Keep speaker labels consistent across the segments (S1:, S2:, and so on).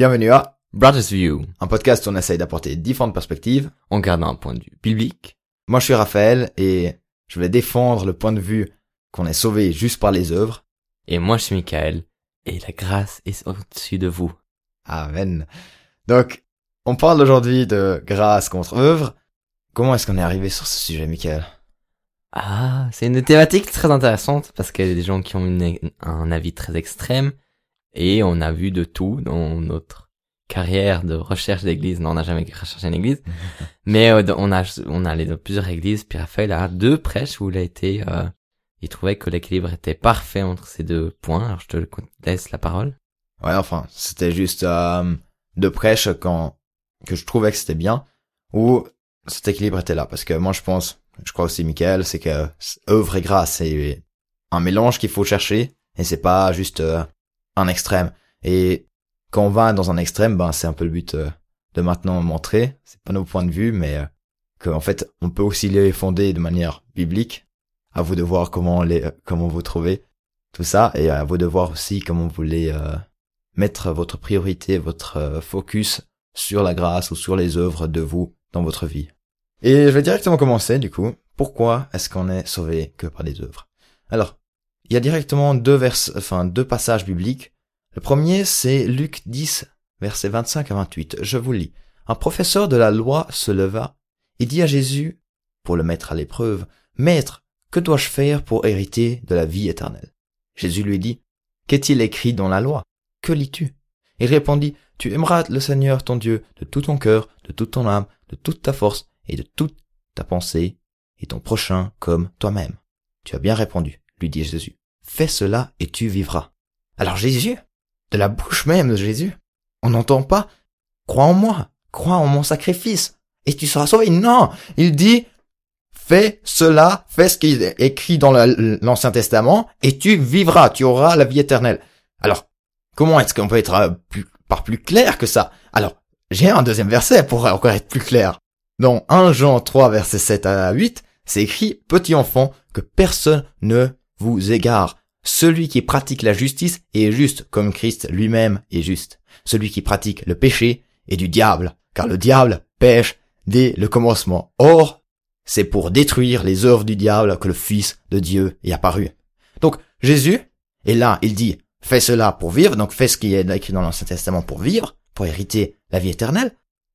S1: Bienvenue à
S2: Brothers View,
S1: un podcast où on essaye d'apporter différentes perspectives.
S2: en gardant un point de vue biblique.
S1: Moi je suis Raphaël et je vais défendre le point de vue qu'on est sauvé juste par les œuvres.
S2: Et moi, je suis Michael. Et la grâce est au-dessus de vous.
S1: Amen. Donc, on parle aujourd'hui de grâce contre œuvre. Comment est-ce qu'on est arrivé sur ce sujet, Michael?
S2: Ah, c'est une thématique très intéressante parce qu'il y a des gens qui ont une- un avis très extrême et on a vu de tout dans notre carrière de recherche d'église. Non, on n'a jamais recherché une église, mais euh, on a on a allé dans plusieurs églises. Puis Raphaël a deux prêches où il a été, euh, il trouvait que l'équilibre était parfait entre ces deux points. Alors je te laisse la parole.
S1: Ouais, enfin, c'était juste euh, deux prêches quand que je trouvais que c'était bien, où cet équilibre était là. Parce que moi je pense, je crois aussi Michael, c'est que œuvre et grâce, c'est un mélange qu'il faut chercher, et c'est pas juste euh, un extrême. Et quand on va dans un extrême, ben c'est un peu le but euh, de maintenant montrer, c'est pas nos points de vue, mais euh, qu'en fait on peut aussi les fonder de manière biblique. À vous de voir comment les euh, comment vous trouvez tout ça, et à vous de voir aussi comment vous voulez euh, mettre votre priorité, votre focus sur la grâce ou sur les œuvres de vous dans votre vie. Et je vais directement commencer du coup. Pourquoi est-ce qu'on est sauvé que par les œuvres? Alors, il y a directement deux enfin deux passages bibliques. Le premier, c'est Luc 10, versets 25 à 28. Je vous lis. Un professeur de la loi se leva et dit à Jésus, pour le mettre à l'épreuve, Maître, que dois-je faire pour hériter de la vie éternelle? Jésus lui dit, Qu'est-il écrit dans la loi? Que lis-tu? Il répondit, Tu aimeras le Seigneur ton Dieu de tout ton cœur, de toute ton âme, de toute ta force et de toute ta pensée, et ton prochain comme toi-même. Tu as bien répondu, lui dit Jésus. Fais cela et tu vivras. Alors Jésus, de la bouche même de Jésus, on n'entend pas, crois en moi, crois en mon sacrifice, et tu seras sauvé. Non, il dit, fais cela, fais ce qui est écrit dans la- l'Ancien Testament, et tu vivras, tu auras la vie éternelle. Alors, comment est-ce qu'on peut être euh, par plus clair que ça? Alors, j'ai un deuxième verset pour encore être plus clair. Dans 1 Jean 3, versets 7 à 8, c'est écrit, Petit enfant, que personne ne vous égare. Celui qui pratique la justice est juste comme Christ lui-même est juste. Celui qui pratique le péché est du diable, car le diable pêche dès le commencement. Or, c'est pour détruire les œuvres du diable que le Fils de Dieu est apparu. Donc, Jésus, et là, il dit, fais cela pour vivre, donc fais ce qui est écrit dans l'Ancien Testament pour vivre, pour hériter la vie éternelle.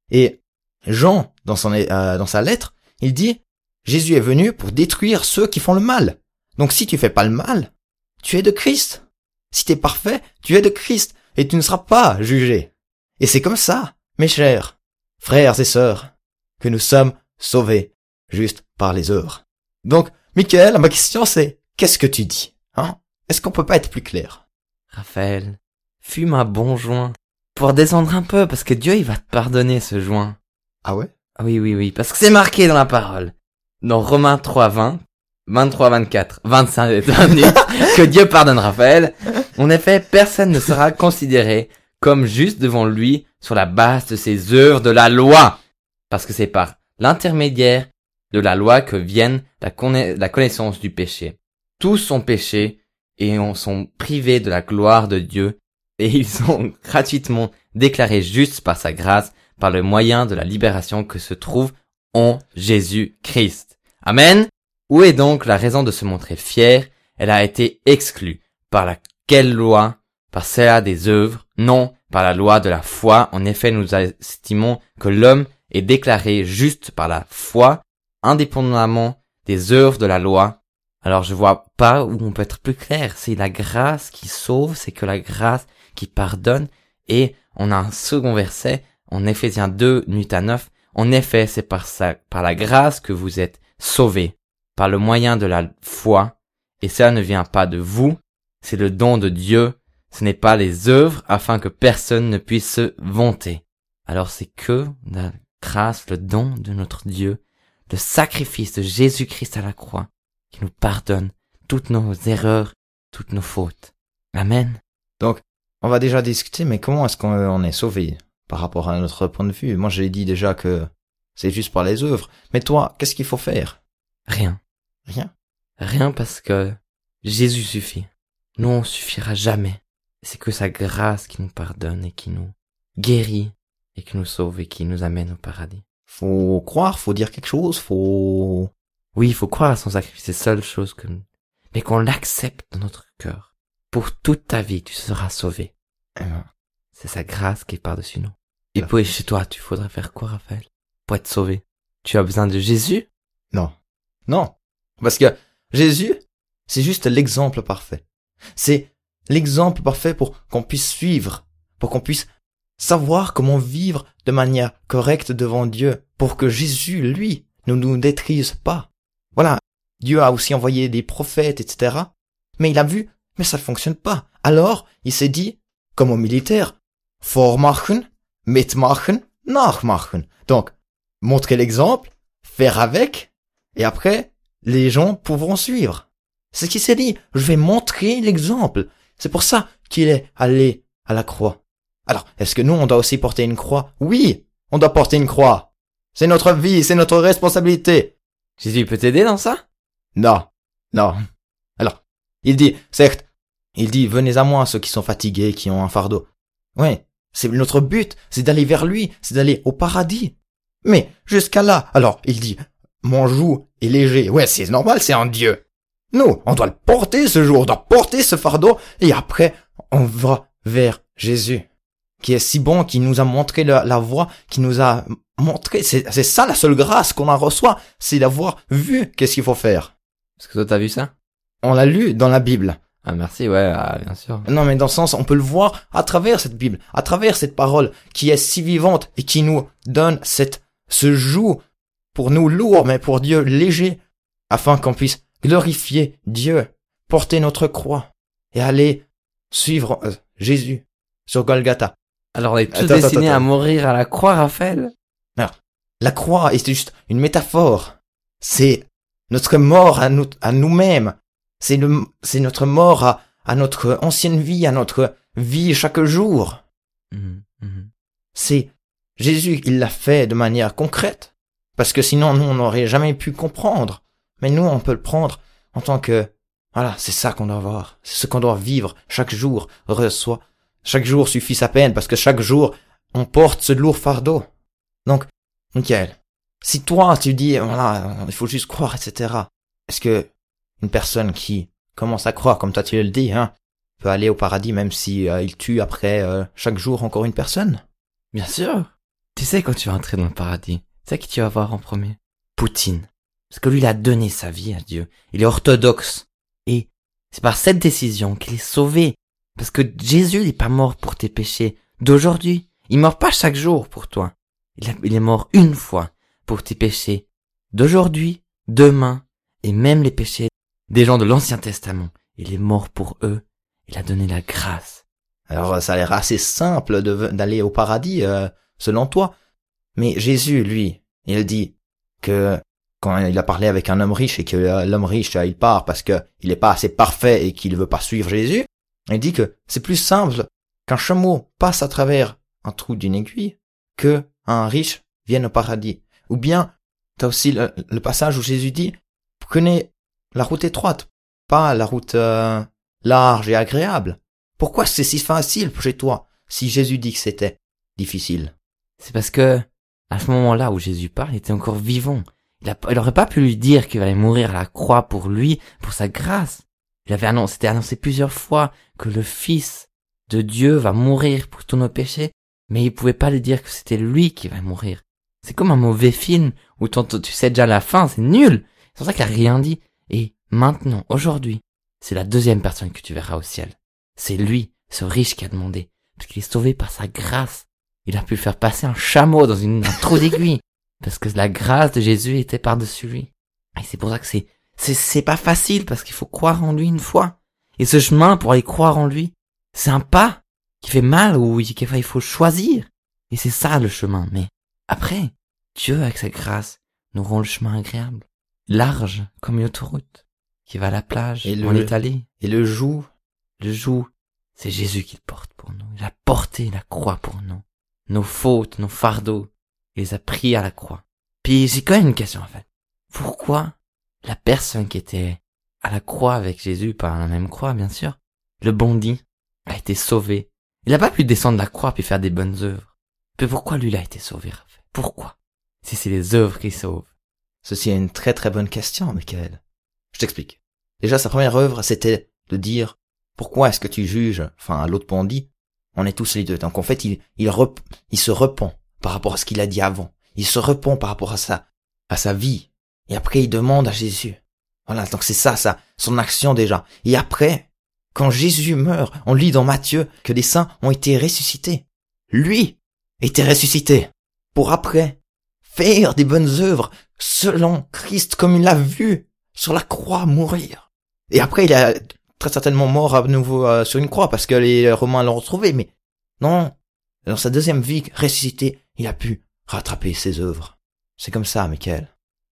S1: Et Jean, dans euh, dans sa lettre, il dit, Jésus est venu pour détruire ceux qui font le mal. Donc si tu fais pas le mal, tu es de Christ. Si tu es parfait, tu es de Christ, et tu ne seras pas jugé. Et c'est comme ça, mes chers frères et sœurs, que nous sommes sauvés juste par les œuvres. Donc, Michael, ma question c'est, qu'est-ce que tu dis hein? Est-ce qu'on peut pas être plus clair?
S2: Raphaël, fume un bon joint pour descendre un peu parce que Dieu il va te pardonner ce joint.
S1: Ah ouais?
S2: Ah Oui, oui, oui, parce que c'est marqué dans la parole. Dans Romains 3, 20, 23, 24, 25 et 28, que Dieu pardonne Raphaël. En effet, personne ne sera considéré comme juste devant lui sur la base de ses œuvres de la loi. Parce que c'est par l'intermédiaire de la loi que vienne la, la connaissance du péché. Tous sont péchés et sont privés de la gloire de Dieu et ils sont gratuitement déclarés justes par sa grâce par le moyen de la libération que se trouve en Jésus-Christ. Amen. Où est donc la raison de se montrer fier Elle a été exclue. Par laquelle loi? Par celle des œuvres? Non, par la loi de la foi. En effet, nous estimons que l'homme est déclaré juste par la foi, indépendamment des œuvres de la loi. Alors je vois pas où on peut être plus clair. C'est la grâce qui sauve, c'est que la grâce qui pardonne. Et on a un second verset en Éphésiens 2, 8 à 9. En effet, c'est par ça, par la grâce que vous êtes sauvés, par le moyen de la foi. Et cela ne vient pas de vous, c'est le don de Dieu. Ce n'est pas les œuvres afin que personne ne puisse se vanter. Alors c'est que la grâce, le don de notre Dieu, le sacrifice de Jésus-Christ à la croix, qui nous pardonne toutes nos erreurs, toutes nos fautes. Amen.
S1: On va déjà discuter, mais comment est-ce qu'on on est sauvé par rapport à notre point de vue? Moi, j'ai dit déjà que c'est juste par les œuvres. Mais toi, qu'est-ce qu'il faut faire?
S2: Rien.
S1: Rien.
S2: Rien parce que Jésus suffit. Nous, on suffira jamais. C'est que sa grâce qui nous pardonne et qui nous guérit et qui nous sauve et qui nous amène au paradis.
S1: Faut croire, faut dire quelque chose, faut...
S2: Oui, il faut croire à son sacrifice, c'est la seule chose que, mais qu'on l'accepte dans notre cœur. Pour toute ta vie, tu seras sauvé.
S1: Ben,
S2: C'est sa grâce qui est par-dessus nous. Et pour chez toi, tu faudrais faire quoi, Raphaël? Pour être sauvé. Tu as besoin de Jésus?
S1: Non. Non. Parce que Jésus, c'est juste l'exemple parfait. C'est l'exemple parfait pour qu'on puisse suivre, pour qu'on puisse savoir comment vivre de manière correcte devant Dieu, pour que Jésus, lui, ne nous détruise pas. Voilà. Dieu a aussi envoyé des prophètes, etc. Mais il a vu, mais ça ne fonctionne pas. Alors, il s'est dit, comme aux militaires, vormachen, mitmachen, nachmachen. Donc, montrer l'exemple, faire avec, et après, les gens pourront suivre. C'est ce qu'il s'est dit. Je vais montrer l'exemple. C'est pour ça qu'il est allé à la croix. Alors, est-ce que nous, on doit aussi porter une croix? Oui, on doit porter une croix. C'est notre vie, c'est notre responsabilité.
S2: Jésus peut t'aider dans ça?
S1: Non, non. Alors, il dit, certes, il dit, venez à moi ceux qui sont fatigués, qui ont un fardeau. Ouais, c'est notre but, c'est d'aller vers lui, c'est d'aller au paradis. Mais jusqu'à là, alors, il dit, mon joug est léger. Ouais, c'est normal, c'est un Dieu. Nous, on doit le porter ce jour, on doit porter ce fardeau, et après, on va vers Jésus, qui est si bon, qui nous a montré la, la voie, qui nous a montré, c'est c'est ça la seule grâce qu'on en reçoit, c'est d'avoir vu qu'est-ce qu'il faut faire.
S2: Est-ce que toi t'as vu ça?
S1: On l'a lu dans la Bible.
S2: Ah, merci, ouais, ah, bien sûr.
S1: Non, mais dans le sens, on peut le voir à travers cette Bible, à travers cette parole qui est si vivante et qui nous donne cette, ce joug pour nous lourd, mais pour Dieu léger, afin qu'on puisse glorifier Dieu, porter notre croix et aller suivre euh, Jésus sur Golgotha.
S2: Alors, on est tous
S1: Attends,
S2: destinés
S1: attends,
S2: à mourir à la croix, Raphaël?
S1: La croix est juste une métaphore. C'est notre mort à nous, à nous-mêmes. C'est notre mort à, à notre ancienne vie, à notre vie chaque jour.
S2: Mhm, mhm.
S1: c'est Jésus, il l'a fait de manière concrète, parce que sinon nous on n'aurait jamais pu comprendre. Mais nous on peut le prendre en tant que voilà, c'est ça qu'on doit voir, c'est ce qu'on doit vivre chaque jour reçoit. Chaque jour suffit sa peine parce que chaque jour on porte ce lourd fardeau. Donc, Michael, si toi tu dis voilà, il faut juste croire, etc. Est-ce que une personne qui commence à croire, comme toi tu le dis, hein, peut aller au paradis même si euh, il tue après euh, chaque jour encore une personne?
S2: Bien sûr. Tu sais quand tu vas entrer dans le paradis, tu sais qui tu vas voir en premier Poutine. Parce que lui, il a donné sa vie à Dieu. Il est orthodoxe. Et c'est par cette décision qu'il est sauvé. Parce que Jésus n'est pas mort pour tes péchés d'aujourd'hui. Il meurt pas chaque jour pour toi. Il, est mort une fois pour tes péchés d'aujourd'hui, demain, et même les péchés des gens de l'Ancien Testament. Il est mort pour eux. Il a donné la grâce.
S1: Alors ça a l'air assez simple d'aller au paradis, euh, selon toi. Mais Jésus, lui, il dit que quand il a parlé avec un homme riche et que l'homme riche, euh, il part parce que il est pas assez parfait et qu'il veut pas suivre Jésus, il dit que c'est plus simple qu'un chameau passe à travers un trou d'une aiguille que un riche vienne au paradis. Ou bien, t'as aussi le, le passage où Jésus dit, prenez la route étroite, pas la route euh, large et agréable. Pourquoi c'est si facile chez toi si Jésus dit que c'était difficile?
S2: C'est parce que, à ce moment-là où Jésus parle, il était encore vivant. Il, a, il aurait pas pu lui dire qu'il allait mourir à la croix pour lui, pour sa grâce. Il avait annoncé, c'était annoncé plusieurs fois que le Fils de Dieu va mourir pour tous nos péchés, mais il pouvait pas lui dire que c'était lui qui va mourir. C'est comme un mauvais film où tu sais déjà la fin, c'est nul. C'est pour ça qu'il a rien dit. Et maintenant, aujourd'hui, c'est la deuxième personne que tu verras au ciel. C'est lui, ce riche qui a demandé, parce qu'il est sauvé par sa grâce. Il a pu faire passer un chameau dans une, un trou d'aiguille. Parce que la grâce de Jésus était par-dessus lui. Et c'est pour ça que c'est, c'est, c'est pas facile parce qu'il faut croire en lui une fois. Et ce chemin pour aller croire en lui, c'est un pas qui fait mal ou il faut choisir. Et c'est ça le chemin. Mais après, Dieu avec sa grâce nous rend le chemin agréable. Large comme une autoroute qui va à la plage
S1: Et
S2: en
S1: le-
S2: Italie.
S1: Et le joug,
S2: Le joug, c'est Jésus qui le porte pour nous. Il a porté la croix pour nous. Nos fautes, nos fardeaux, il les a pris à la croix. Puis j'ai quand même une question en fait. Pourquoi la personne qui était à la croix avec Jésus, pas à la même croix bien sûr, le bandit, a été sauvé Il a pas pu descendre la croix puis faire des bonnes œuvres. Mais pourquoi lui, a été sauvé, Pourquoi? Si c'est les œuvres qui sauvent.
S1: Ceci est une très très bonne question, Michael. Je t'explique. Déjà, sa première œuvre, c'était de dire, pourquoi est-ce que tu juges, enfin, l'autre bandit, on est tous les deux. Donc en fait, il, il, il se repent par rapport à ce qu'il a dit avant. Il se repent par rapport à sa, à sa vie. Et après, il demande à Jésus. Voilà, donc c'est ça, ça, son action déjà. Et après, quand Jésus meurt, on lit dans Matthieu que les saints ont été ressuscités. Lui était ressuscité. Pour après, faire des bonnes œuvres selon Christ comme il l'a vu sur la croix mourir. Et après, il a très certainement mort à nouveau euh, sur une croix parce que les Romains l'ont retrouvé, mais non, dans sa deuxième vie ressuscité, il a pu rattraper ses œuvres. C'est comme ça, Michael.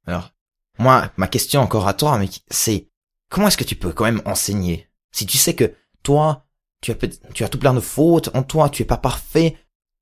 S1: Alors, moi, ma question encore à toi, c'est comment est-ce que tu peux quand même enseigner? Si tu sais que toi, tu as, tu as tout plein de fautes, en toi, tu es pas parfait.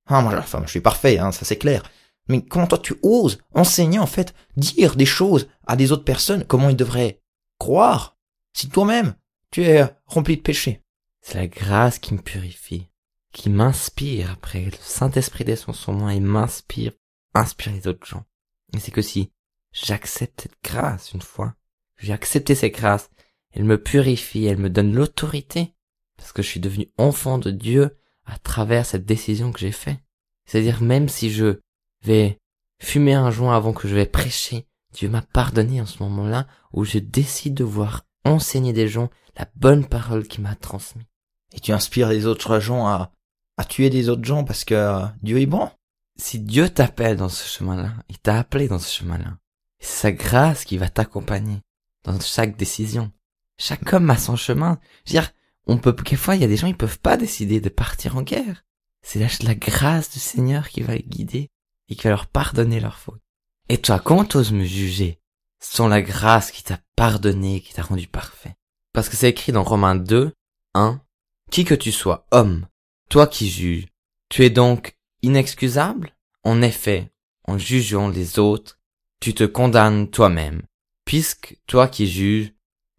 S1: Ah, moi, enfin, je suis parfait, hein, ça c'est clair. Mais comment toi tu oses enseigner en fait, dire des choses à des autres personnes, comment ils devraient croire, si toi-même tu es rempli de péché.
S2: C'est la grâce qui me purifie, qui m'inspire après. Le Saint-Esprit descend sur moi et m'inspire, inspire les autres gens. Et c'est que si j'accepte cette grâce une fois, j'ai accepté cette grâce, elle me purifie, elle me donne l'autorité, parce que je suis devenu enfant de Dieu à travers cette décision que j'ai faite. C'est-à-dire même si je vais fumer un joint avant que je vais prêcher, Dieu m'a pardonné en ce moment-là où je décide de voir enseigner des gens la bonne parole qu'il m'a transmise.
S1: Et tu inspires les autres gens à, à tuer des autres gens parce que euh, Dieu est bon.
S2: Si Dieu t'appelle dans ce chemin-là, il t'a appelé dans ce chemin-là. C'est sa grâce qui va t'accompagner dans chaque décision. Chaque homme a son chemin. Je veux dire, on peut, quelquefois, il y a des gens, ils peuvent pas décider de partir en guerre. C'est la, la grâce du Seigneur qui va les guider et qui va leur pardonner leurs fautes. Et toi, comment t'oses me juger sans la grâce qui t'a pardonné, qui t'a rendu parfait? Parce que c'est écrit dans Romains 2, 1, qui que tu sois, homme, toi qui juges, tu es donc inexcusable? En effet, en jugeant les autres, tu te condamnes toi-même, puisque toi qui juges,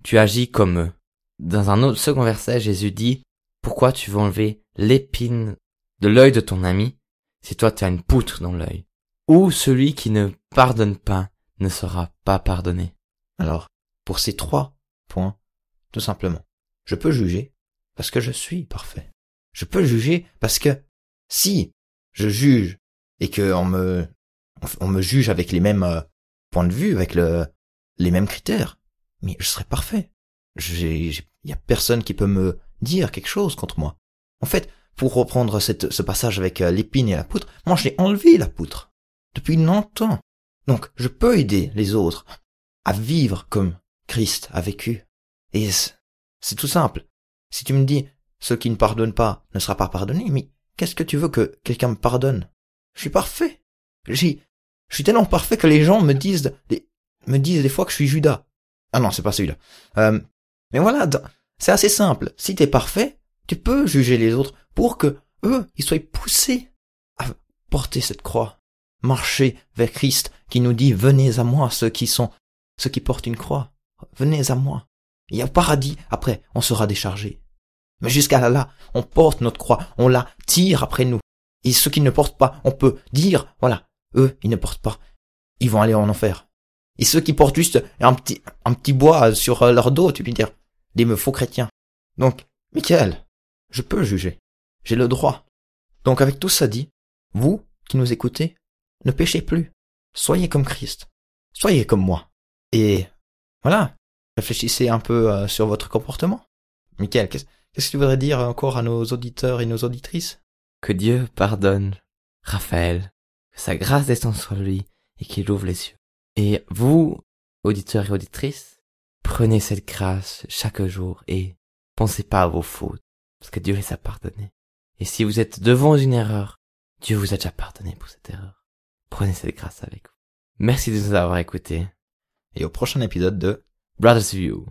S2: tu agis comme eux. Dans un autre second verset, Jésus dit, pourquoi tu veux enlever l'épine de l'œil de ton ami si toi tu as une poutre dans l'œil? Ou celui qui ne pardonne pas ne sera pas pardonné.
S1: Alors, pour ces trois points, tout simplement, je peux juger parce que je suis parfait. Je peux juger parce que si je juge et que on me juge avec les mêmes euh, points de vue, avec le les mêmes critères, mais je serai parfait. Il y a personne qui peut me dire quelque chose contre moi. En fait, pour reprendre ce passage avec euh, l'épine et la poutre, moi j'ai enlevé la poutre depuis longtemps. Donc je peux aider les autres à vivre comme Christ a vécu. Et c'est tout simple. Si tu me dis ceux qui ne pardonnent pas ne sera pas pardonné, mais qu'est-ce que tu veux que quelqu'un me pardonne? Je suis parfait. Je suis tellement parfait que les gens me disent, me disent des fois que je suis Judas. Ah non, c'est pas celui-là. Euh, mais voilà, c'est assez simple. Si t'es parfait, tu peux juger les autres pour que eux, ils soient poussés à porter cette croix, marcher vers Christ qui nous dit venez à moi ceux qui sont ceux qui portent une croix, venez à moi. Il y a paradis, après on sera déchargé. Mais jusqu'à là, là, on porte notre croix, on la tire après nous. Et ceux qui ne portent pas, on peut dire, voilà, eux, ils ne portent pas, ils vont aller en enfer. Et ceux qui portent juste un petit, un petit bois sur leur dos, tu peux dire, des me faux chrétiens. Donc, Michael, je peux juger. J'ai le droit. Donc avec tout ça dit, vous qui nous écoutez, ne péchez plus. Soyez comme Christ. Soyez comme moi. Et voilà, réfléchissez un peu euh, sur votre comportement. Michael, qu'est-ce que tu voudrais dire encore à nos auditeurs et nos auditrices?
S2: Que Dieu pardonne Raphaël, que sa grâce descende sur lui et qu'il ouvre les yeux. Et vous, auditeurs et auditrices, prenez cette grâce chaque jour et pensez pas à vos fautes, parce que Dieu les a pardonnées. Et si vous êtes devant une erreur, Dieu vous a déjà pardonné pour cette erreur. Prenez cette grâce avec vous. Merci de nous avoir écoutés.
S1: Et au prochain épisode de
S2: Brothers View.